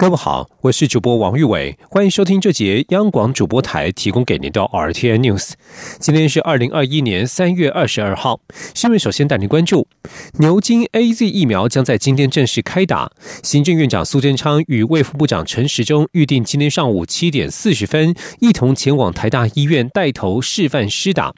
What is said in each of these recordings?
各位好，我是主播王玉伟，欢迎收听这节央广主播台提供给您的 R T N News。今天是二零二一年三月二十二号，新闻首先带您关注牛津 A Z 疫苗将在今天正式开打。行政院长苏贞昌与卫副部长陈时中预定今天上午七点四十分一同前往台大医院带头示范施打。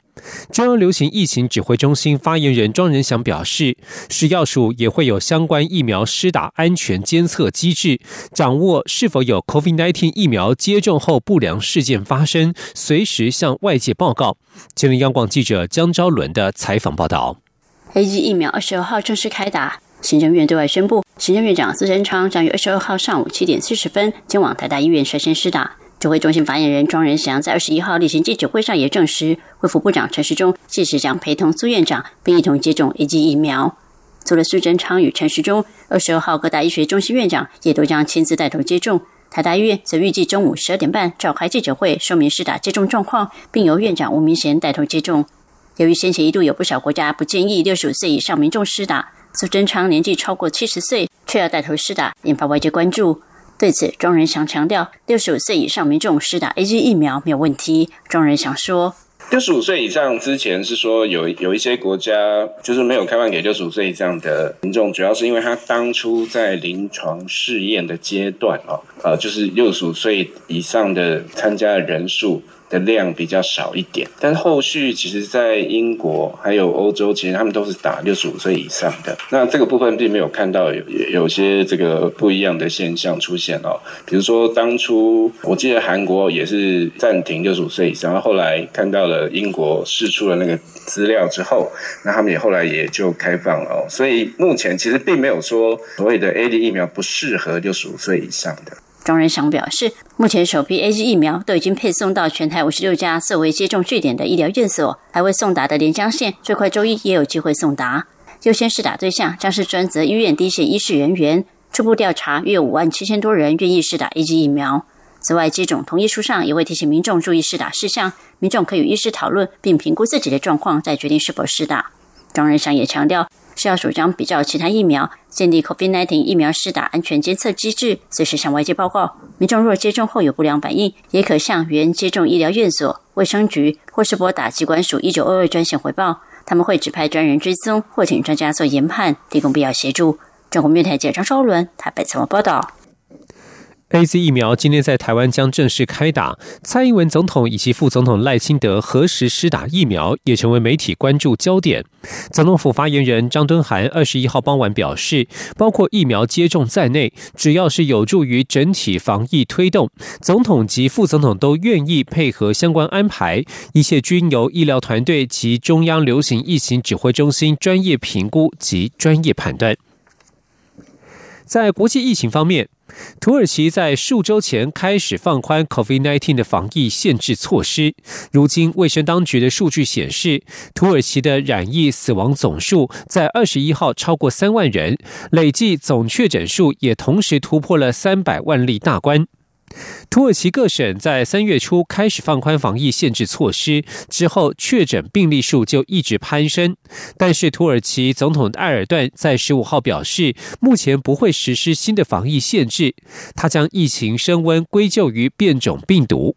中央流行疫情指挥中心发言人庄仁祥表示，食药署也会有相关疫苗施打安全监测机制，掌握是否有 COVID-19 疫苗接种后不良事件发生，随时向外界报告。吉林央广记者江昭伦的采访报道。A G 疫苗二十二号正式开打，行政院对外宣布，行政院长苏贞昌将于二十二号上午七点四十分前往台大医院率先施打。指挥中心发言人庄仁祥在二十一号例行记者会上也证实，卫福部长陈时中届时将陪同苏院长，并一同接种 A G 疫苗。除了苏贞昌与陈时中，二十二号各大医学中心院长也都将亲自带头接种。台大医院则预计中午十二点半召开记者会，说明施打接种状况，并由院长吴明贤带头接种。由于先前一度有不少国家不建议六十五岁以上民众施打，苏贞昌年纪超过七十岁却要带头施打，引发外界关注。对此，庄仁祥强调，六十五岁以上民众施打 A G 疫苗没有问题。庄仁祥说：“六十五岁以上之前是说有有一些国家就是没有开放给六十五岁以上的民众，主要是因为他当初在临床试验的阶段哦，呃，就是六十五岁以上的参加的人数。”的量比较少一点，但后续其实，在英国还有欧洲，其实他们都是打六十五岁以上的。那这个部分并没有看到有有些这个不一样的现象出现哦。比如说，当初我记得韩国也是暂停六十五岁以上，后来看到了英国试出了那个资料之后，那他们也后来也就开放了哦。所以目前其实并没有说所谓的 A D 疫苗不适合六十五岁以上的。庄仁祥表示，目前首批 A G 疫苗都已经配送到全台五十六家设为接种据点的医疗院所，还未送达的连江县最快周一也有机会送达。优先试打对象将是专责医院第一线医师人员。初步调查约五万七千多人愿意试打 A G 疫苗。此外，接种同意书上也会提醒民众注意试打事项，民众可与医师讨论并评估自己的状况，再决定是否试打。庄仁祥也强调。需要主张比较其他疫苗，建立 COVID-19 疫苗施打安全监测机制，随时向外界报告。民众若接种后有不良反应，也可向原接种医疗院所、卫生局或是拨打机关署一九二二专线回报，他们会指派专人追踪或请专家做研判，提供必要协助。中国面台记者张昭伦台北采访报道。A Z 疫苗今天在台湾将正式开打，蔡英文总统以及副总统赖清德何时施打疫苗，也成为媒体关注焦点。总统府发言人张敦涵二十一号傍晚表示，包括疫苗接种在内，只要是有助于整体防疫推动，总统及副总统都愿意配合相关安排，一切均由医疗团队及中央流行疫情指挥中心专业评估及专业判断。在国际疫情方面。土耳其在数周前开始放宽 COVID-19 的防疫限制措施。如今，卫生当局的数据显示，土耳其的染疫死亡总数在二十一号超过三万人，累计总确诊数也同时突破了三百万例大关。土耳其各省在三月初开始放宽防疫限制措施之后，确诊病例数就一直攀升。但是，土耳其总统埃尔段在十五号表示，目前不会实施新的防疫限制，他将疫情升温归咎于变种病毒。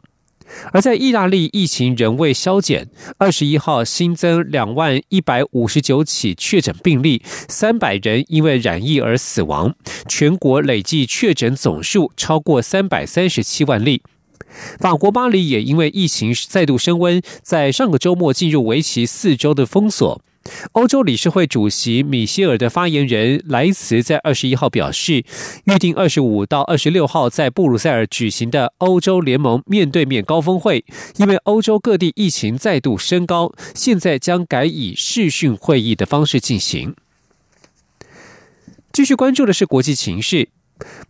而在意大利，疫情仍未消减。二十一号新增两万一百五十九起确诊病例，三百人因为染疫而死亡。全国累计确诊总数超过三百三十七万例。法国巴黎也因为疫情再度升温，在上个周末进入为期四周的封锁。欧洲理事会主席米歇尔的发言人莱茨在二十一号表示，预定二十五到二十六号在布鲁塞尔举行的欧洲联盟面对面高峰会，因为欧洲各地疫情再度升高，现在将改以视讯会议的方式进行。继续关注的是国际情势，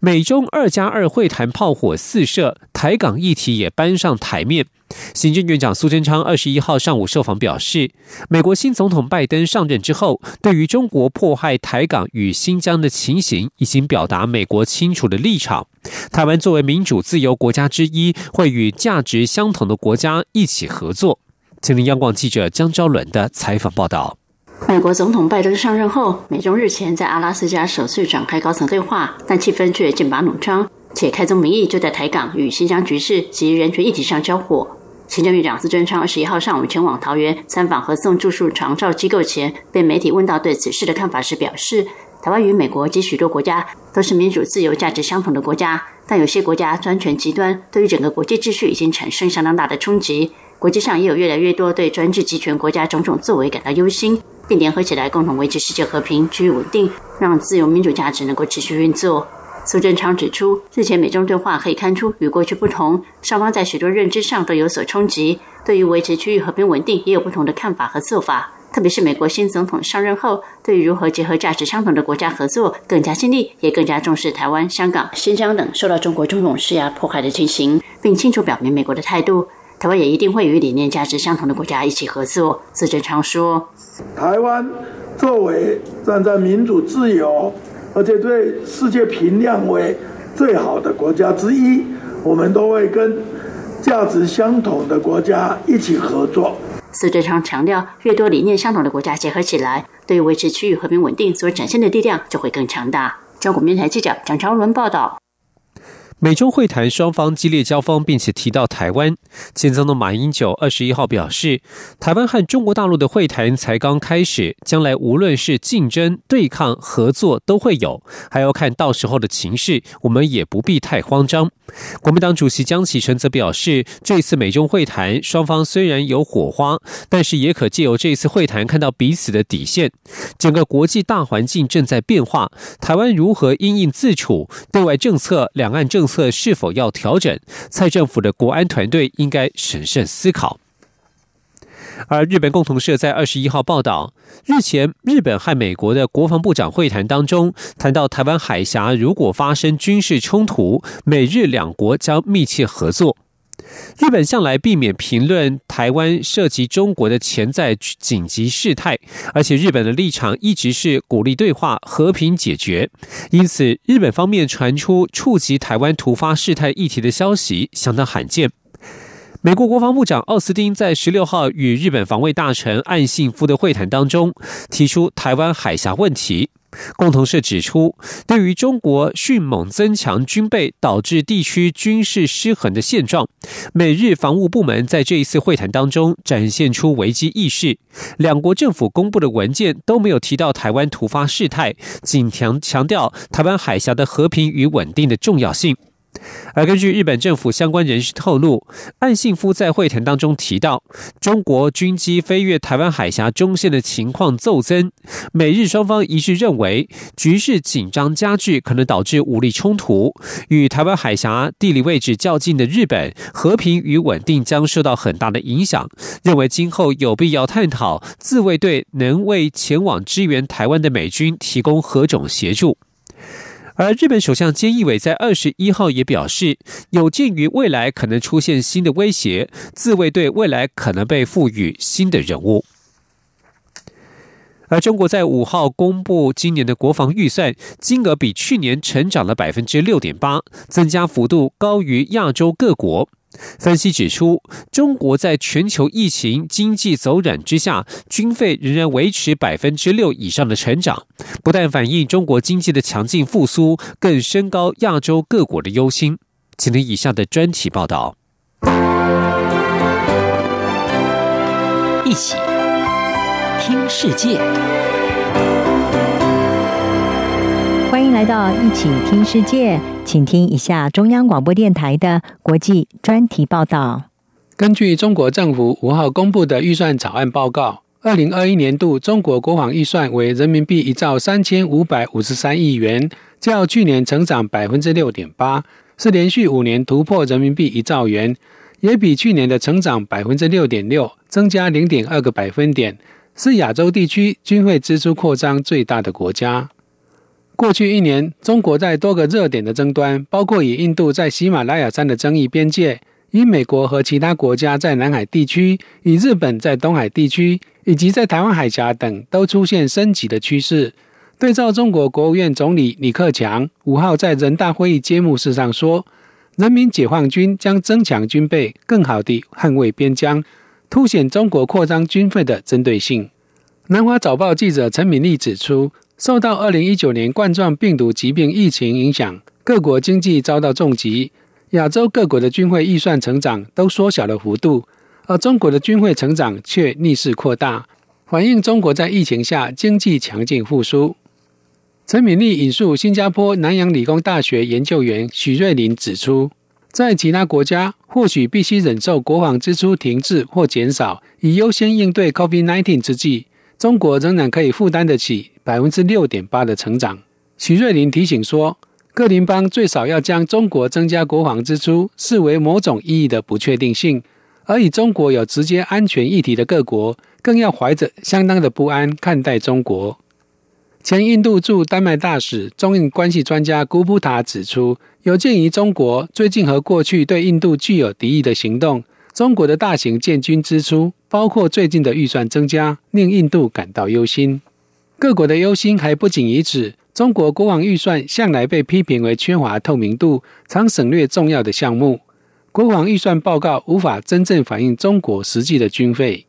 美中二加二会谈炮火四射，台港议题也搬上台面。行政院长苏贞昌二十一号上午受访表示，美国新总统拜登上任之后，对于中国迫害台港与新疆的情形，已经表达美国清楚的立场。台湾作为民主自由国家之一，会与价值相同的国家一起合作。请听央广记者江昭伦的采访报道。美国总统拜登上任后，美中日前在阿拉斯加首次展开高层对话，但气氛却剑拔弩张，且开宗明义就在台港与新疆局势及人权议题上交火。行政院长苏贞昌二十一号上午前往桃园参访和送住宿长照机构前，被媒体问到对此事的看法时表示：“台湾与美国及许多国家都是民主自由价值相同的国家，但有些国家专权极端，对于整个国际秩序已经产生相当大的冲击。国际上也有越来越多对专制集权国家种种作为感到忧心。”并联合起来，共同维持世界和平、区域稳定，让自由民主价值能够持续运作。苏贞昌指出，日前美中对话可以看出与过去不同，双方在许多认知上都有所冲击，对于维持区域和平稳定也有不同的看法和做法。特别是美国新总统上任后，对于如何结合价值相同的国家合作更加尽力，也更加重视台湾、香港、新疆等受到中国种种施压迫害的情形，并清楚表明美国的态度。台湾也一定会与理念价值相同的国家一起合作。自正常说，台湾作为站在民主自由，而且对世界评量为最好的国家之一，我们都会跟价值相同的国家一起合作。苏贞昌强调，越多理念相同的国家结合起来，对维持区域和平稳定所展现的力量就会更强大。中国面台记者蒋超伦报道。美中会谈双方激烈交锋，并且提到台湾。前总统马英九二十一号表示，台湾和中国大陆的会谈才刚开始，将来无论是竞争、对抗、合作都会有，还要看到时候的情势，我们也不必太慌张。国民党主席江启臣则表示，这次美中会谈双方虽然有火花，但是也可借由这次会谈看到彼此的底线。整个国际大环境正在变化，台湾如何因应自处，对外政策、两岸政策。测是否要调整？蔡政府的国安团队应该审慎思考。而日本共同社在二十一号报道，日前日本和美国的国防部长会谈当中，谈到台湾海峡如果发生军事冲突，美日两国将密切合作。日本向来避免评论台湾涉及中国的潜在紧急事态，而且日本的立场一直是鼓励对话、和平解决。因此，日本方面传出触及台湾突发事态议题的消息相当罕见。美国国防部长奥斯汀在十六号与日本防卫大臣岸信夫的会谈当中，提出台湾海峡问题。共同社指出，对于中国迅猛增强军备导致地区军事失衡的现状，美日防务部门在这一次会谈当中展现出危机意识。两国政府公布的文件都没有提到台湾突发事态，仅强强调台湾海峡的和平与稳定的重要性。而根据日本政府相关人士透露，岸信夫在会谈当中提到，中国军机飞越台湾海峡中线的情况骤增，美日双方一致认为局势紧张加剧，可能导致武力冲突。与台湾海峡地理位置较近的日本，和平与稳定将受到很大的影响。认为今后有必要探讨自卫队能为前往支援台湾的美军提供何种协助。而日本首相菅义伟在二十一号也表示，有鉴于未来可能出现新的威胁，自卫队未来可能被赋予新的人物。而中国在五号公布今年的国防预算，金额比去年成长了百分之六点八，增加幅度高于亚洲各国。分析指出，中国在全球疫情、经济走软之下，军费仍然维持百分之六以上的成长，不但反映中国经济的强劲复苏，更升高亚洲各国的忧心。请听以下的专题报道。一起听世界，到一起听世界。请听一下中央广播电台的国际专题报道。根据中国政府五号公布的预算草案报告，二零二一年度中国国防预算为人民币一兆三千五百五十三亿元，较去年成长百分之六点八，是连续五年突破人民币一兆元，也比去年的成长百分之六点六增加零点二个百分点，是亚洲地区军费支出扩张最大的国家。过去一年，中国在多个热点的争端，包括与印度在喜马拉雅山的争议边界，与美国和其他国家在南海地区，与日本在东海地区，以及在台湾海峡等都出现升级的趋势。对照中国国务院总理李克强五号在人大会议揭幕式上说：“人民解放军将增强军备，更好地捍卫边疆，凸显中国扩张军费的针对性。”南华早报记者陈敏丽指出，受到二零一九年冠状病毒疾病疫情影响，各国经济遭到重击，亚洲各国的军费预算成长都缩小了幅度，而中国的军费成长却逆势扩大，反映中国在疫情下经济强劲复苏。陈敏丽引述新加坡南洋理工大学研究员许瑞林指出，在其他国家或许必须忍受国防支出停滞或减少，以优先应对 COVID-19 之际，中国仍然可以负担得起百分之六点八的成长。许瑞林提醒说，各邻邦最少要将中国增加国防支出视为某种意义的不确定性，而以中国有直接安全议题的各国，更要怀着相当的不安看待中国。前印度驻丹麦大使、中印关系专家古布塔指出，有鉴于中国最近和过去对印度具有敌意的行动，中国的大型建军支出，包括最近的预算增加，令印度感到忧心。各国的忧心还不仅于此，中国国防预算向来被批评为缺乏透明度，常省略重要的项目。国防预算报告无法真正反映中国实际的军费。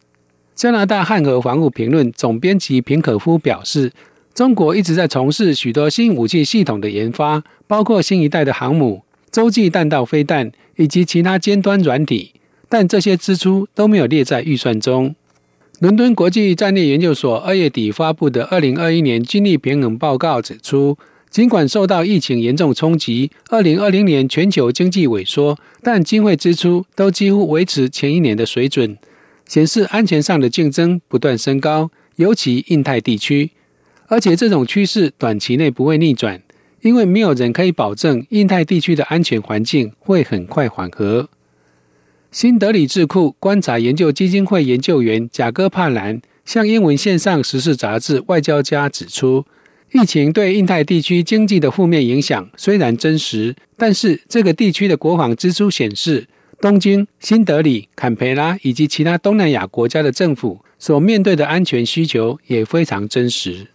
加拿大汉和防务评论总编辑平可夫表示。中国一直在从事许多新武器系统的研发，包括新一代的航母、洲际弹道飞弹以及其他尖端软体，但这些支出都没有列在预算中。伦敦国际战略研究所二月底发布的《二零二一年军力平衡报告》指出，尽管受到疫情严重冲击，二零二零年全球经济萎缩，但经费支出都几乎维持前一年的水准，显示安全上的竞争不断升高，尤其印太地区。而且这种趋势短期内不会逆转，因为没有人可以保证印太地区的安全环境会很快缓和。新德里智库观察研究基金会研究员贾戈帕兰向英文线上时事杂志《外交家》指出，疫情对印太地区经济的负面影响虽然真实，但是这个地区的国防支出显示，东京、新德里、坎培拉以及其他东南亚国家的政府所面对的安全需求也非常真实。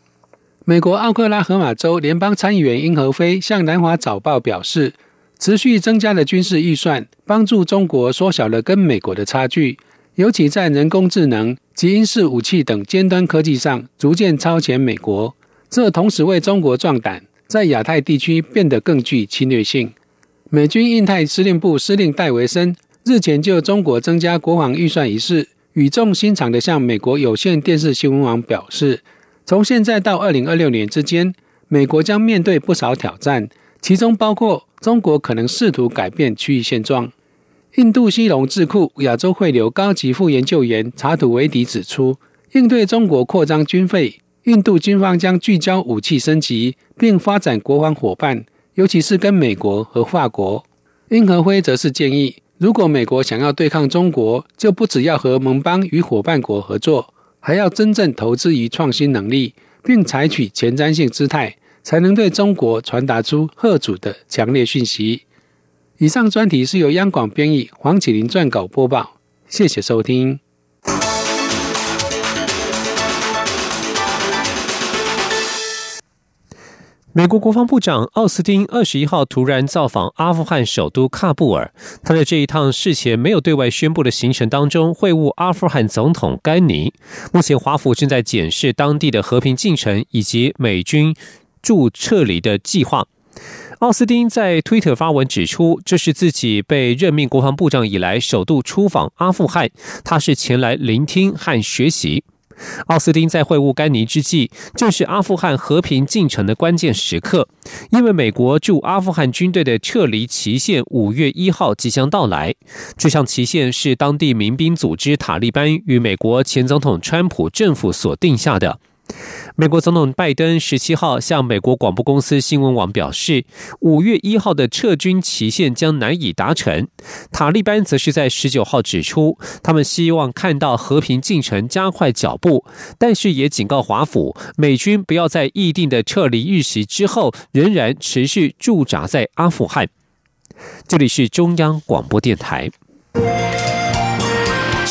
美国奥克拉荷马州联邦参议员英和飞向南华早报表示，持续增加的军事预算帮助中国缩小了跟美国的差距，尤其在人工智能及英式武器等尖端科技上逐渐超前美国。这同时为中国壮胆，在亚太地区变得更具侵略性。美军印太司令部司令戴维森日前就中国增加国防预算一事，语重心长地向美国有线电视新闻网表示。从现在到二零二六年之间，美国将面对不少挑战，其中包括中国可能试图改变区域现状。印度西隆智库亚洲汇流高级副研究员查图维迪指出，应对中国扩张军费，印度军方将聚焦武器升级，并发展国防伙伴，尤其是跟美国和法国。英和辉则是建议，如果美国想要对抗中国，就不只要和盟邦与伙伴国合作。还要真正投资于创新能力，并采取前瞻性姿态，才能对中国传达出贺主的强烈讯息。以上专题是由央广编译，黄启林撰稿播报。谢谢收听。美国国防部长奥斯汀二十一号突然造访阿富汗首都喀布尔。他在这一趟事前没有对外宣布的行程当中会晤阿富汗总统甘尼。目前华府正在检视当地的和平进程以及美军驻撤离的计划。奥斯汀在推特发文指出，这是自己被任命国防部长以来首度出访阿富汗，他是前来聆听和学习。奥斯汀在会晤甘尼之际，正是阿富汗和平进程的关键时刻，因为美国驻阿富汗军队的撤离期限五月一号即将到来。这项期限是当地民兵组织塔利班与美国前总统川普政府所定下的。美国总统拜登十七号向美国广播公司新闻网表示，五月一号的撤军期限将难以达成。塔利班则是在十九号指出，他们希望看到和平进程加快脚步，但是也警告华府，美军不要在议定的撤离日期之后仍然持续驻扎在阿富汗。这里是中央广播电台。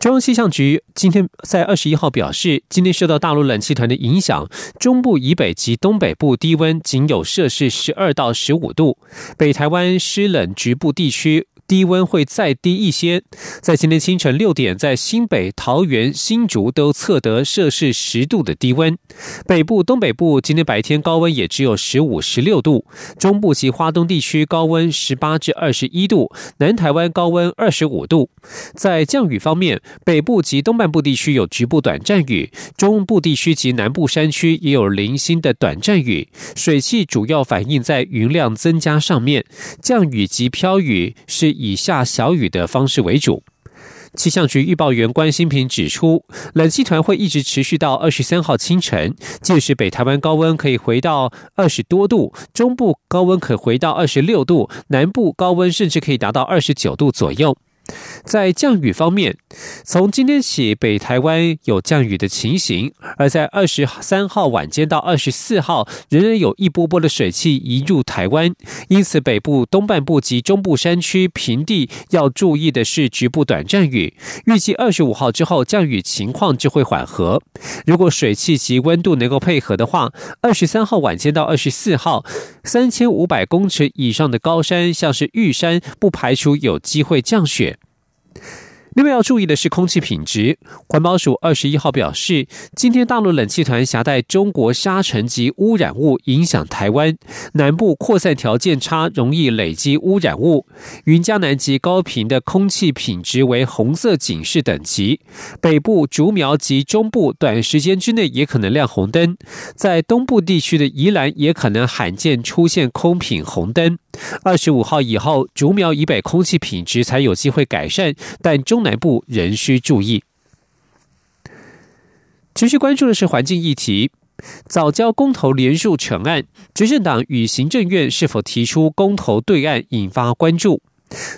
中央气象局今天在二十一号表示，今天受到大陆冷气团的影响，中部以北及东北部低温仅有摄氏十二到十五度，北台湾湿冷局部地区。低温会再低一些，在今天清晨六点，在新北、桃园、新竹都测得摄氏十度的低温。北部、东北部今天白天高温也只有十五、十六度，中部及花东地区高温十八至二十一度，南台湾高温二十五度。在降雨方面，北部及东半部地区有局部短暂雨，中部地区及南部山区也有零星的短暂雨。水汽主要反映在云量增加上面，降雨及飘雨是。以下小雨的方式为主。气象局预报员关新平指出，冷气团会一直持续到二十三号清晨，届时北台湾高温可以回到二十多度，中部高温可回到二十六度，南部高温甚至可以达到二十九度左右。在降雨方面，从今天起，北台湾有降雨的情形；而在二十三号晚间到二十四号，仍然有一波波的水汽移入台湾。因此，北部东半部及中部山区平地要注意的是局部短暂雨。预计二十五号之后，降雨情况就会缓和。如果水汽及温度能够配合的话，二十三号晚间到二十四号，三千五百公尺以上的高山，像是玉山，不排除有机会降雪。另外要注意的是空气品质。环保署二十一号表示，今天大陆冷气团携带中国沙尘及污染物影响台湾南部，扩散条件差，容易累积污染物。云嘉南及高频的空气品质为红色警示等级，北部、竹苗及中部短时间之内也可能亮红灯。在东部地区的宜兰也可能罕见出现空品红灯。二十五号以后，竹苗以北空气品质才有机会改善，但中南部仍需注意。持续关注的是环境议题，早交公投连数成案，执政党与行政院是否提出公投对案，引发关注。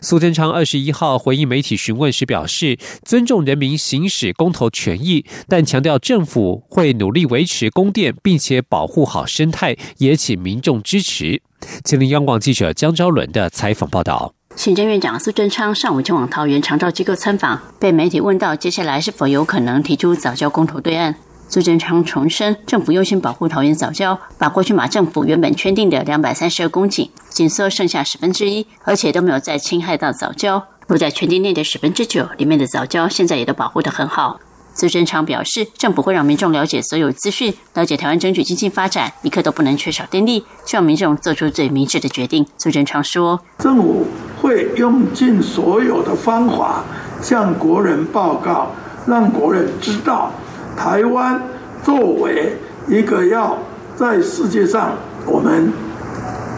苏贞昌二十一号回应媒体询问时表示，尊重人民行使公投权益，但强调政府会努力维持供电，并且保护好生态，也请民众支持。吉林央广记者江昭伦的采访报道。行政院长苏贞昌上午前往桃园长照机构参访，被媒体问到接下来是否有可能提出早教公投对案。苏贞昌重申，政府优先保护桃园早教，把过去马政府原本圈定的两百三十二公顷紧缩剩下十分之一，而且都没有再侵害到早教。落在圈定内的十分之九里面的早教，现在也都保护得很好。苏贞昌表示，政府会让民众了解所有资讯，了解台湾争取经济发展，一刻都不能缺少电力，希望民众做出最明智的决定。苏贞昌说，政府会用尽所有的方法向国人报告，让国人知道。台湾作为一个要在世界上，我们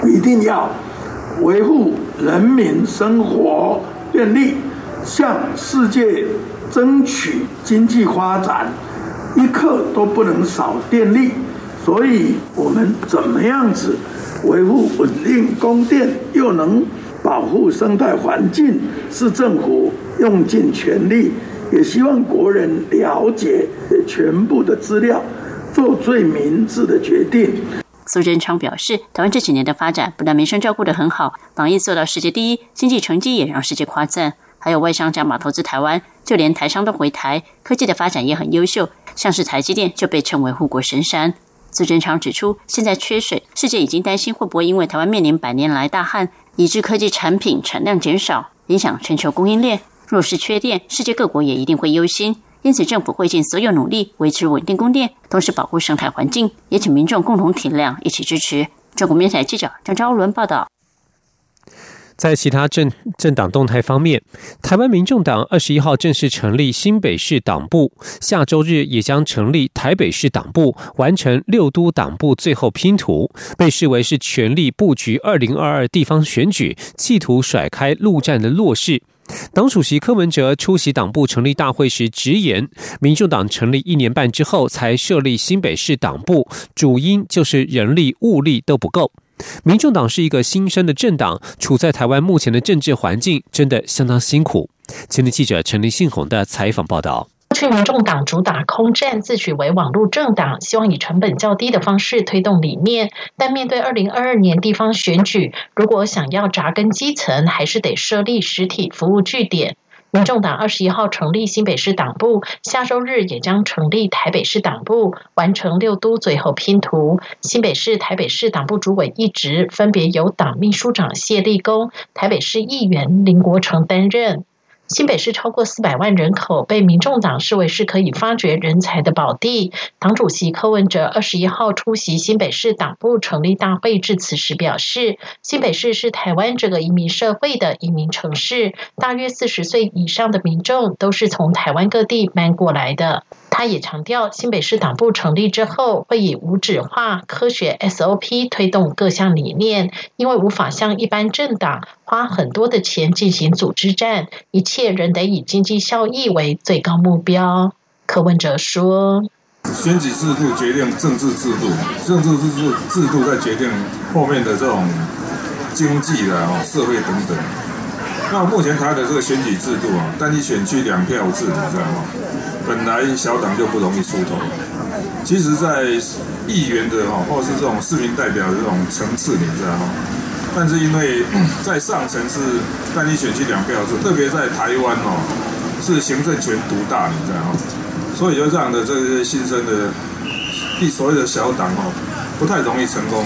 一定要维护人民生活便利，向世界争取经济发展，一刻都不能少电力。所以，我们怎么样子维护稳定供电，又能保护生态环境，是政府用尽全力。也希望国人了解全部的资料，做最明智的决定。苏贞昌表示，台湾这几年的发展不但民生照顾得很好，防疫做到世界第一，经济成绩也让世界夸赞。还有外商加码投资台湾，就连台商都回台，科技的发展也很优秀，像是台积电就被称为护国神山。苏贞昌指出，现在缺水，世界已经担心会不会因为台湾面临百年来大旱，以致科技产品产量减少，影响全球供应链。若是缺电，世界各国也一定会忧心。因此，政府会尽所有努力维持稳定供电，同时保护生态环境，也请民众共同体谅，一起支持。中国面台记者张昭伦报道。在其他政政党动态方面，台湾民众党二十一号正式成立新北市党部，下周日也将成立台北市党部，完成六都党部最后拼图，被视为是全力布局二零二二地方选举，企图甩开陆战的弱势。党主席柯文哲出席党部成立大会时直言，民众党成立一年半之后才设立新北市党部，主因就是人力物力都不够。民众党是一个新生的政党，处在台湾目前的政治环境真的相当辛苦。前天记者陈立信宏的采访报道。去民众党主打空战，自诩为网络政党，希望以成本较低的方式推动理念。但面对二零二二年地方选举，如果想要扎根基层，还是得设立实体服务据点。民众党二十一号成立新北市党部，下周日也将成立台北市党部，完成六都最后拼图。新北市、台北市党部主委一职分别由党秘书长谢立功、台北市议员林国成担任。新北市超过四百万人口，被民众党视为是可以发掘人才的宝地。党主席柯文哲二十一号出席新北市党部成立大会致辞时表示，新北市是台湾这个移民社会的移民城市，大约四十岁以上的民众都是从台湾各地搬过来的。他也强调，新北市党部成立之后，会以无纸化、科学 SOP 推动各项理念，因为无法像一般政党花很多的钱进行组织战，一切仍得以经济效益为最高目标。柯文哲说：“选举制度决定政治制度，政治制度制度在决定后面的这种经济的哦社会等等。那目前台湾的这个选举制度啊，单一选区两票制，你知道吗？”本来小党就不容易出头，其实，在议员的哈，或者是这种市民代表的这种层次，你知道吗？但是因为 在上层是单一选区两票制，特别在台湾哦，是行政权独大，你知道吗？所以就这样的这些新生的一所谓的小党哦，不太容易成功。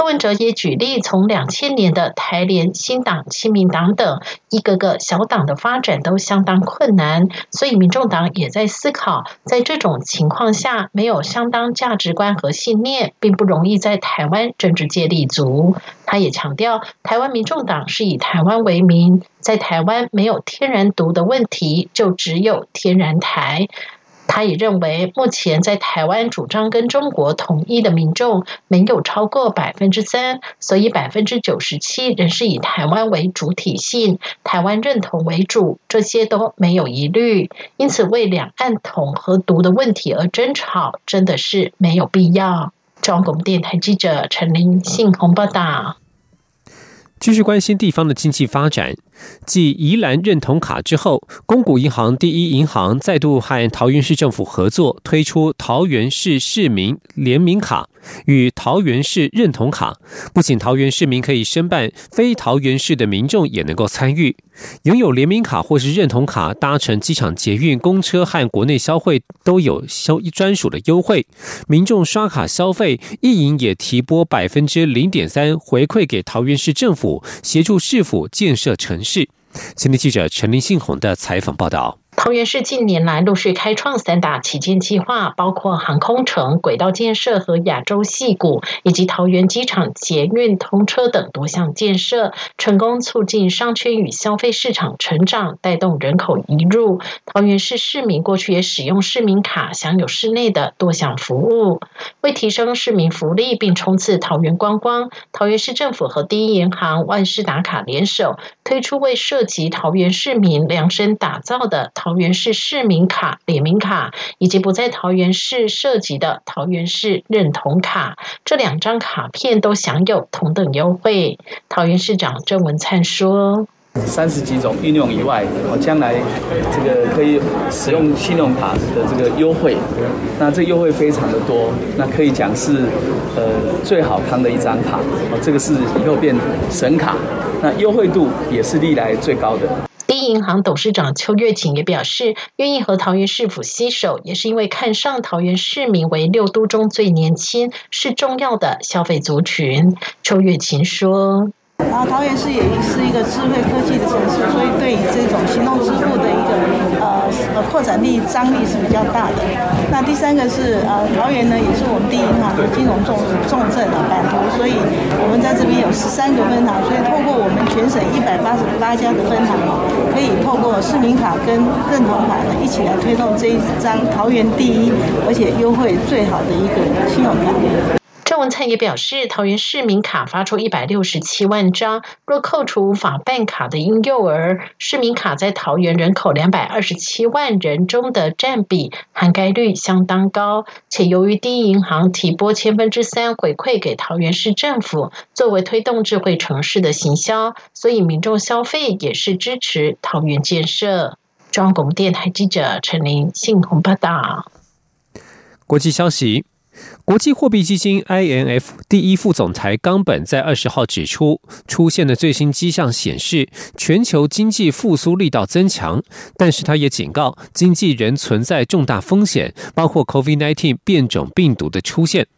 柯文哲也举例，从两千年的台联、新党、亲民党等一个个小党的发展都相当困难，所以民众党也在思考，在这种情况下，没有相当价值观和信念，并不容易在台湾政治界立足。他也强调，台湾民众党是以台湾为名，在台湾没有天然毒的问题，就只有天然台。他也认为，目前在台湾主张跟中国统一的民众没有超过百分之三，所以百分之九十七仍是以台湾为主体性、台湾认同为主，这些都没有疑虑。因此，为两岸统和独的问题而争吵，真的是没有必要。中央广播电台记者陈琳信鸿报道。继续关心地方的经济发展。继宜兰认同卡之后，公股银行第一银行再度和桃园市政府合作，推出桃园市市民联名卡与桃园市认同卡。不仅桃园市民可以申办，非桃园市的民众也能够参与。拥有联名卡或是认同卡，搭乘机场捷运、公车和国内消费都有消专属的优惠。民众刷卡消费，一银也提拨百分之零点三回馈给桃园市政府，协助市府建设城市。是，今天记者陈林信宏的采访报道。桃园市近年来陆续开创三大旗舰计划，包括航空城、轨道建设和亚洲戏谷，以及桃园机场捷运通车等多项建设，成功促进商圈与消费市场成长，带动人口移入。桃园市市民过去也使用市民卡，享有市内的多项服务。为提升市民福利并冲刺桃园观光，桃园市政府和第一银行、万事达卡联手，推出为涉及桃园市民量身打造的桃。桃园市市民卡、联名卡，以及不在桃园市涉及的桃园市认同卡，这两张卡片都享有同等优惠。桃园市长郑文灿说：“三十几种运用以外，我将来这个可以使用信用卡的这个优惠，那这优惠非常的多，那可以讲是呃最好康的一张卡。哦，这个是以后变神卡，那优惠度也是历来最高的。”第一银行董事长邱月琴也表示，愿意和桃园市府携手，也是因为看上桃园市民为六都中最年轻、是重要的消费族群。邱月琴说。然后桃园市也是一个智慧科技的城市，所以对于这种行动支付的一个扩展力张力是比较大的。那第三个是呃桃园呢，也是我们第一银行的金融重重镇的版图，所以我们在这边有十三个分行，所以透过我们全省一百八十八家的分行，可以透过市民卡跟认同卡呢一起来推动这一张桃园第一而且优惠最好的一个信用卡。文灿也表示，桃园市民卡发出一百六十七万张，若扣除无法办卡的婴幼儿，市民卡在桃园人口两百二十七万人中的占比涵盖率相当高。且由于第一银行提拨千分之三回馈给桃园市政府，作为推动智慧城市的行销，所以民众消费也是支持桃园建设。中央广播电台记者陈琳信鸿报道。国际消息。国际货币基金 （IMF） 第一副总裁冈本在二十号指出，出现的最新迹象显示，全球经济复苏力道增强，但是他也警告，经济仍存在重大风险，包括 COVID-19 变种病毒的出现。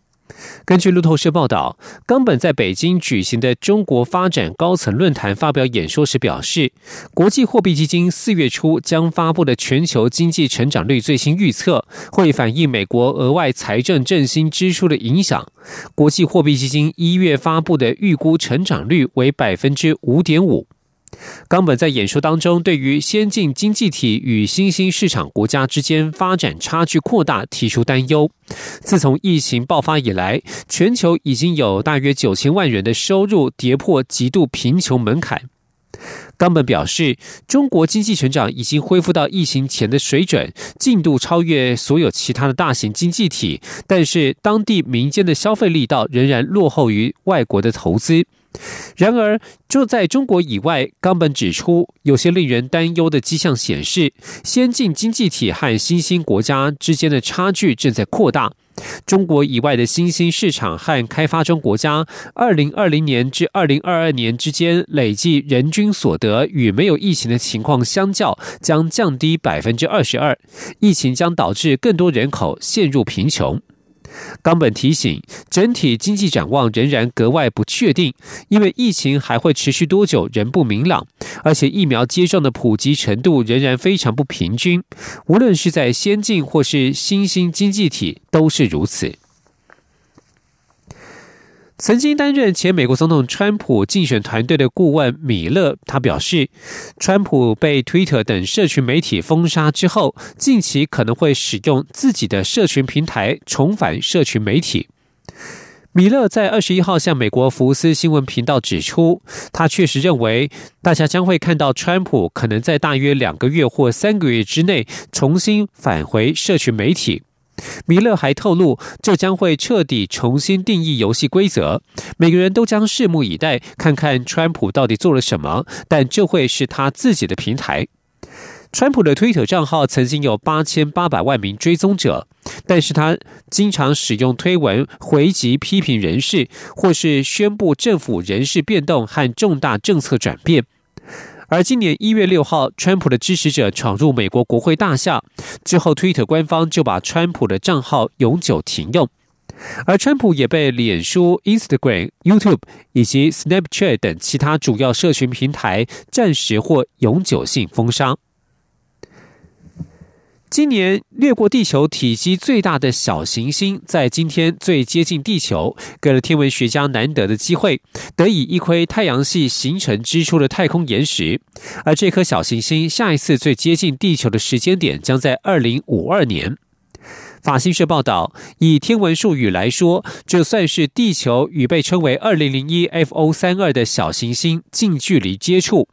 根据路透社报道，冈本在北京举行的中国发展高层论坛发表演说时表示，国际货币基金四月初将发布的全球经济成长率最新预测，会反映美国额外财政振兴支出的影响。国际货币基金一月发布的预估成长率为百分之五点五。冈本在演说当中，对于先进经济体与新兴市场国家之间发展差距扩大提出担忧。自从疫情爆发以来，全球已经有大约九千万人的收入跌破极度贫穷门槛。冈本表示，中国经济成长已经恢复到疫情前的水准，进度超越所有其他的大型经济体，但是当地民间的消费力道仍然落后于外国的投资。然而，就在中国以外，冈本指出，有些令人担忧的迹象显示，先进经济体和新兴国家之间的差距正在扩大。中国以外的新兴市场和开发中国家，二零二零年至二零二二年之间累计人均所得与没有疫情的情况相较，将降低百分之二十二。疫情将导致更多人口陷入贫穷。冈本提醒，整体经济展望仍然格外不确定，因为疫情还会持续多久仍不明朗，而且疫苗接种的普及程度仍然非常不平均，无论是在先进或是新兴经济体都是如此。曾经担任前美国总统川普竞选团队的顾问米勒，他表示，川普被 Twitter 等社群媒体封杀之后，近期可能会使用自己的社群平台重返社群媒体。米勒在二十一号向美国福斯新闻频道指出，他确实认为大家将会看到川普可能在大约两个月或三个月之内重新返回社群媒体。米勒还透露，这将会彻底重新定义游戏规则。每个人都将拭目以待，看看川普到底做了什么。但这会是他自己的平台。川普的推特账号曾经有八千八百万名追踪者，但是他经常使用推文回击批评人士，或是宣布政府人事变动和重大政策转变。而今年一月六号，川普的支持者闯入美国国会大厦之后，推特官方就把川普的账号永久停用，而川普也被脸书、Instagram、YouTube 以及 Snapchat 等其他主要社群平台暂时或永久性封杀。今年掠过地球体积最大的小行星，在今天最接近地球，给了天文学家难得的机会，得以一窥太阳系形成之初的太空岩石。而这颗小行星下一次最接近地球的时间点，将在二零五二年。法新社报道，以天文术语来说，这算是地球与被称为二零零一 FO 三二的小行星近距离接触。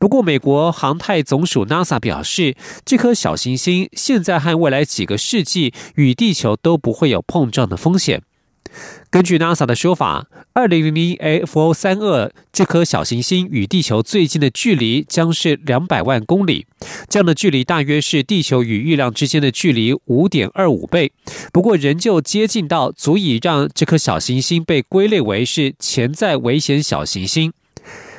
不过，美国航太总署 NASA 表示，这颗小行星现在和未来几个世纪与地球都不会有碰撞的风险。根据 NASA 的说法，二零零零 AFO 三二这颗小行星与地球最近的距离将是两百万公里，这样的距离大约是地球与月亮之间的距离五点二五倍。不过，仍旧接近到足以让这颗小行星被归类为是潜在危险小行星。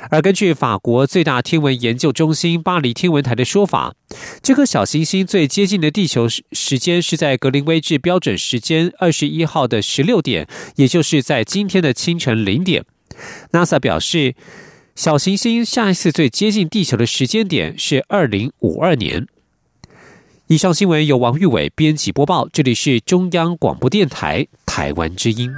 而根据法国最大天文研究中心巴黎天文台的说法，这颗小行星最接近的地球时时间是在格林威治标准时间二十一号的十六点，也就是在今天的清晨零点。NASA 表示，小行星下一次最接近地球的时间点是二零五二年。以上新闻由王玉伟编辑播报，这里是中央广播电台台湾之音。